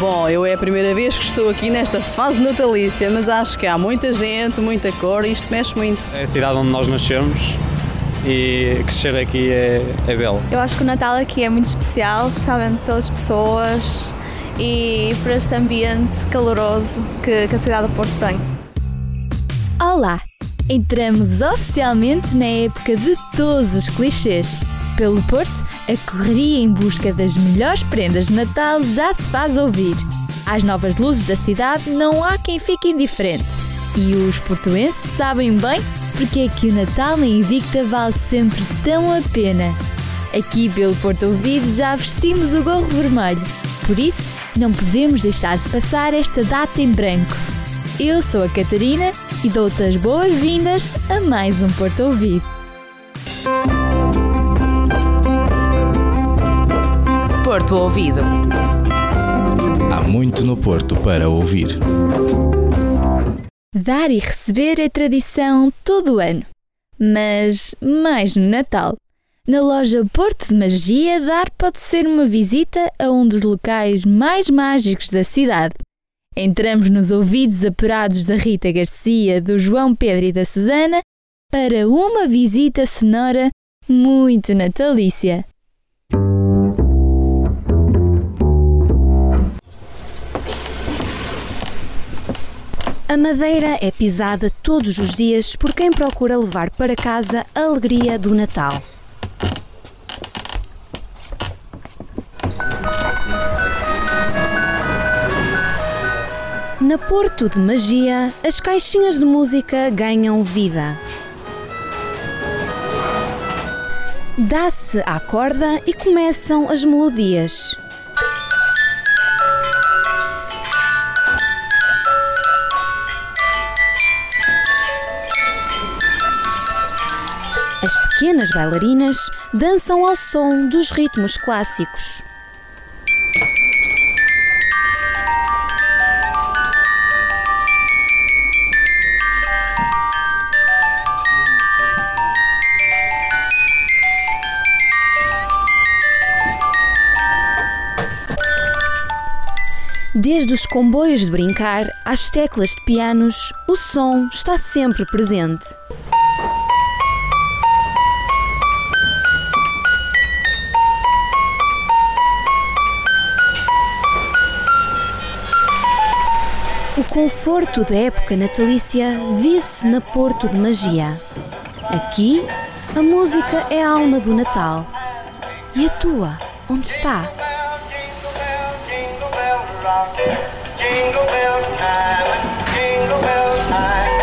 Bom, eu é a primeira vez que estou aqui nesta fase natalícia, mas acho que há muita gente, muita cor e isto mexe muito. É a cidade onde nós nascemos e crescer aqui é, é belo. Eu acho que o Natal aqui é muito especial, especialmente pelas pessoas e por este ambiente caloroso que, que a cidade do Porto tem. Olá! Entramos oficialmente na época de todos os clichês. Pelo Porto, a correria em busca das melhores prendas de Natal já se faz ouvir. Às novas luzes da cidade não há quem fique indiferente. E os portuenses sabem bem porque é que o Natal na Invicta vale sempre tão a pena. Aqui pelo Porto Ouvido já vestimos o gorro vermelho, por isso não podemos deixar de passar esta data em branco. Eu sou a Catarina e dou-te as boas-vindas a mais um Porto Ouvido. Porto Ouvido. Há muito no Porto para ouvir. Dar e receber é tradição todo o ano, mas mais no Natal. Na loja Porto de Magia, dar pode ser uma visita a um dos locais mais mágicos da cidade. Entramos nos ouvidos apurados da Rita Garcia, do João Pedro e da Susana para uma visita sonora muito natalícia. A madeira é pisada todos os dias por quem procura levar para casa a alegria do Natal. Na Porto de Magia, as caixinhas de música ganham vida. Dá-se à corda e começam as melodias. Pequenas bailarinas dançam ao som dos ritmos clássicos. Desde os comboios de brincar às teclas de pianos, o som está sempre presente. Conforto da época natalícia vive-se na Porto de Magia. Aqui, a música é a alma do Natal. E a tua, onde está? Jingle jingle time,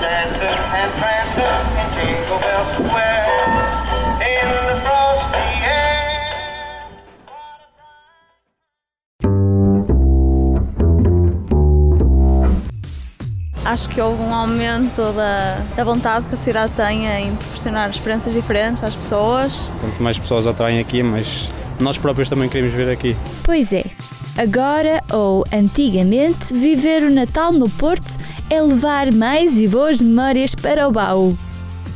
dancing and prancing in Jingle Acho que houve um aumento da, da vontade que a cidade tem em proporcionar experiências diferentes às pessoas. Quanto mais pessoas atraem aqui, mas nós próprios também queremos vir aqui. Pois é, agora ou antigamente, viver o Natal no Porto é levar mais e boas memórias para o baú.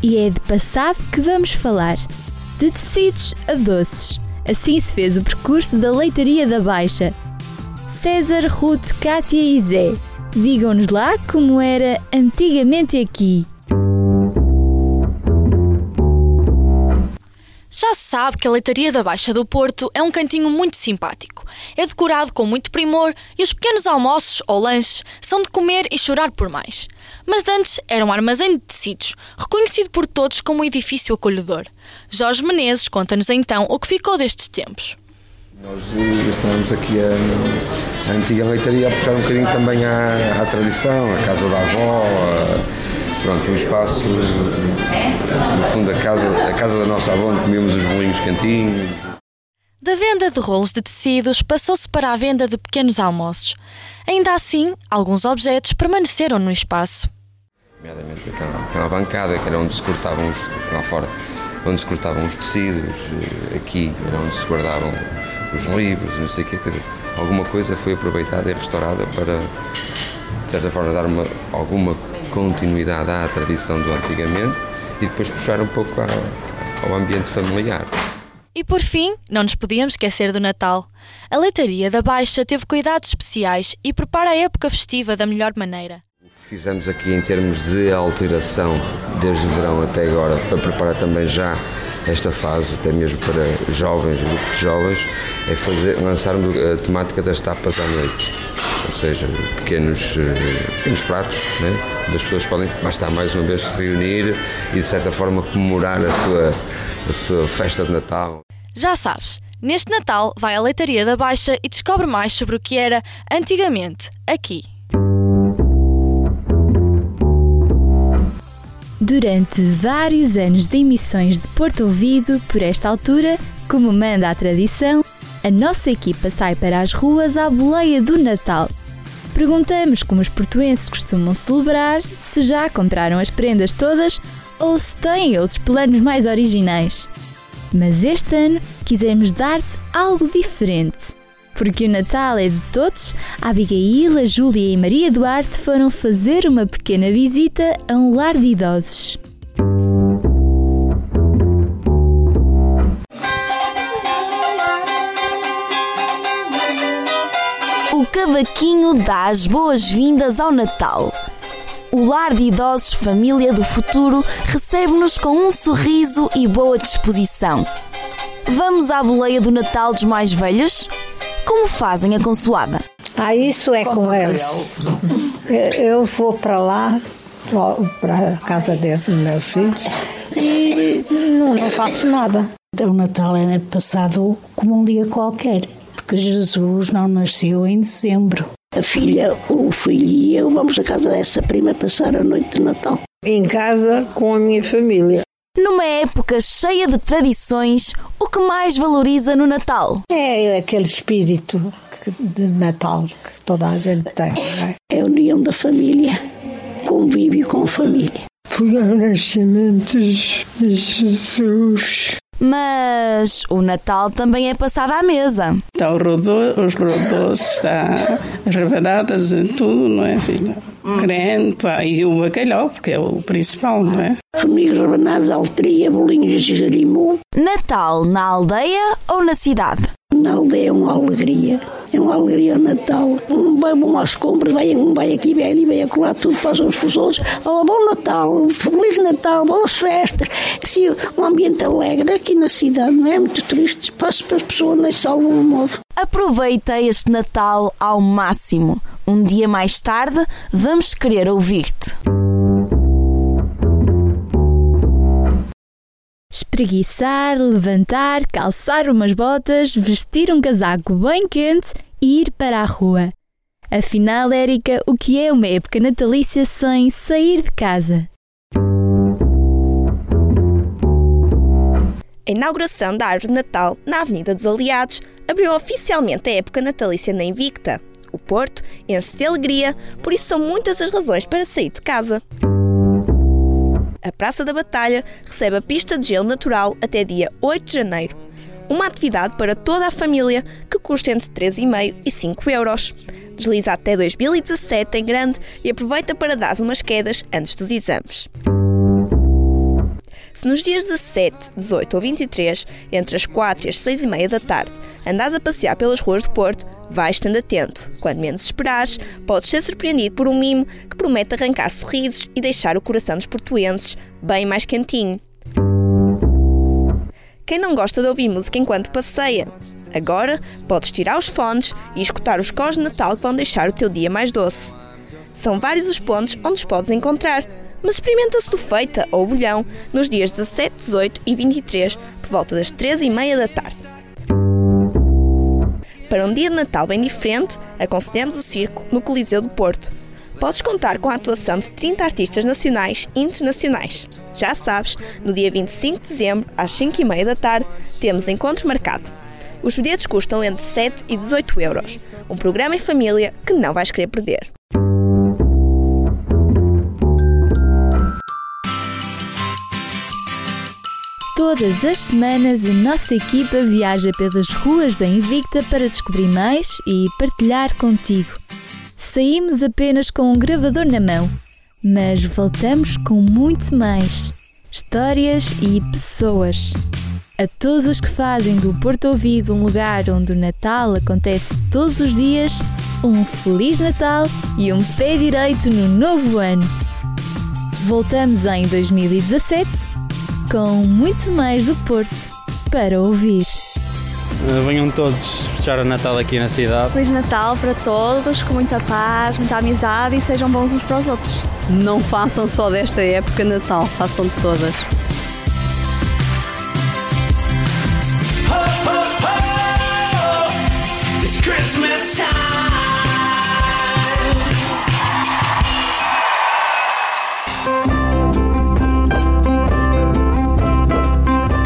E é de passado que vamos falar. De tecidos a doces. Assim se fez o percurso da leitaria da Baixa. César, Ruth, Cátia e Zé. Digam-nos lá como era antigamente aqui. Já se sabe que a Leitaria da Baixa do Porto é um cantinho muito simpático. É decorado com muito primor e os pequenos almoços ou lanches são de comer e chorar por mais. Mas antes era um armazém de tecidos, reconhecido por todos como um edifício acolhedor. Jorge Menezes conta-nos então o que ficou destes tempos. Nós eh, estamos aqui a, a antiga leitaria a puxar um bocadinho também à, à tradição, a casa da avó, a, pronto, um espaço, no fundo a casa, a casa da nossa avó onde comíamos os bolinhos cantinhos. Da venda de rolos de tecidos passou-se para a venda de pequenos almoços. Ainda assim, alguns objetos permaneceram no espaço. Nomeadamente aquela, aquela bancada que era onde se cortavam os, lá fora, onde se cortavam os tecidos, eh, aqui era onde se guardavam os livros, não sei o quê. dizer, Alguma coisa foi aproveitada e restaurada para, de certa forma, dar uma, alguma continuidade à tradição do antigamente e depois puxar um pouco ao ambiente familiar. E por fim, não nos podíamos esquecer do Natal. A leitaria da Baixa teve cuidados especiais e prepara a época festiva da melhor maneira. O que fizemos aqui em termos de alteração, desde o verão até agora, para preparar também já esta fase, até mesmo para jovens, grupo de jovens, é fazer, lançarmos a temática das tapas à noite. Ou seja, pequenos, eh, pequenos pratos, né? as pessoas podem, mais estar mais uma vez, se reunir e de certa forma comemorar a sua, a sua festa de Natal. Já sabes, neste Natal vai à Leitaria da Baixa e descobre mais sobre o que era antigamente aqui. Durante vários anos de emissões de Porto Ouvido, por esta altura, como manda a tradição, a nossa equipa sai para as ruas à boleia do Natal. Perguntamos como os portuenses costumam celebrar, se já compraram as prendas todas ou se têm outros planos mais originais. Mas este ano quisemos dar-te algo diferente. Porque o Natal é de todos, a Abigail, a Júlia e Maria Duarte foram fazer uma pequena visita a um lar de idosos. O cavaquinho dá as boas-vindas ao Natal. O lar de idosos Família do Futuro recebe-nos com um sorriso e boa disposição. Vamos à boleia do Natal dos mais velhos? Como fazem a consoada? Ah, isso é com eles. Eu- vou para lá, para a casa deles, dos meus filhos, e não, não faço nada. O Natal é passado como um dia qualquer, porque Jesus não nasceu em dezembro. A filha, o filho e eu vamos à casa dessa prima passar a noite de Natal. Em casa com a minha família. Numa época cheia de tradições, o que mais valoriza no Natal? É aquele espírito de Natal que toda a gente tem, não é? É a união da família, convívio com a família. Foi o nascimento de Jesus. Mas o Natal também é passado à mesa. Está o rodo, os rodos, está as rebanadas, tudo, não é, filha? Creme, pá, e o bacalhau, porque é o principal, não é? Formigos rebanados, altria, bolinhos de jerimum. Natal na aldeia ou na cidade? Na aldeia é uma alegria. É uma alegria Natal. Um bom às compras, vai, um vai aqui, vai ali, vai acolá, tudo para uns para os outros. Oh, bom Natal, Feliz Natal, boas festas. Assim, um ambiente alegre aqui na cidade, não é muito triste. Passo para as pessoas nem de algum modo. Aproveita este Natal ao máximo. Um dia mais tarde, vamos querer ouvir-te. Espreguiçar, levantar, calçar umas botas, vestir um casaco bem quente e ir para a rua. Afinal, Érica, o que é uma época natalícia sem sair de casa? A inauguração da árvore de Natal na Avenida dos Aliados abriu oficialmente a época natalícia na Invicta. O Porto enche-se de alegria, por isso são muitas as razões para sair de casa. A Praça da Batalha recebe a pista de gelo natural até dia 8 de janeiro. Uma atividade para toda a família que custa entre 3,5 e 5 euros. Desliza até 2017 em grande e aproveita para dar umas quedas antes dos exames. Se nos dias 17, 18 ou 23, entre as 4 e as 6 e meia da tarde, andas a passear pelas ruas do Porto, vais estando atento. Quando menos esperares, podes ser surpreendido por um mimo que promete arrancar sorrisos e deixar o coração dos portuenses bem mais quentinho. Quem não gosta de ouvir música enquanto passeia? Agora podes tirar os fones e escutar os cores de Natal que vão deixar o teu dia mais doce. São vários os pontos onde os podes encontrar, mas experimenta-se do Feita ou Bolhão nos dias 17, 18 e 23, por volta das 13 e meia da tarde. Para um dia de Natal bem diferente, aconselhamos o circo no Coliseu do Porto. Podes contar com a atuação de 30 artistas nacionais e internacionais. Já sabes, no dia 25 de dezembro, às 5 e meia da tarde, temos encontro marcado. Os bilhetes custam entre 7 e 18 euros. Um programa em família que não vais querer perder. Todas as semanas a nossa equipa viaja pelas ruas da Invicta para descobrir mais e partilhar contigo. Saímos apenas com um gravador na mão, mas voltamos com muito mais histórias e pessoas. A todos os que fazem do Porto Ouvido um lugar onde o Natal acontece todos os dias, um Feliz Natal e um pé direito no novo ano. Voltamos em 2017 com muito mais do Porto para ouvir. Uh, venham todos fechar o Natal aqui na cidade. Feliz Natal para todos, com muita paz, muita amizade e sejam bons uns para os outros. Não façam só desta época Natal, façam de todas.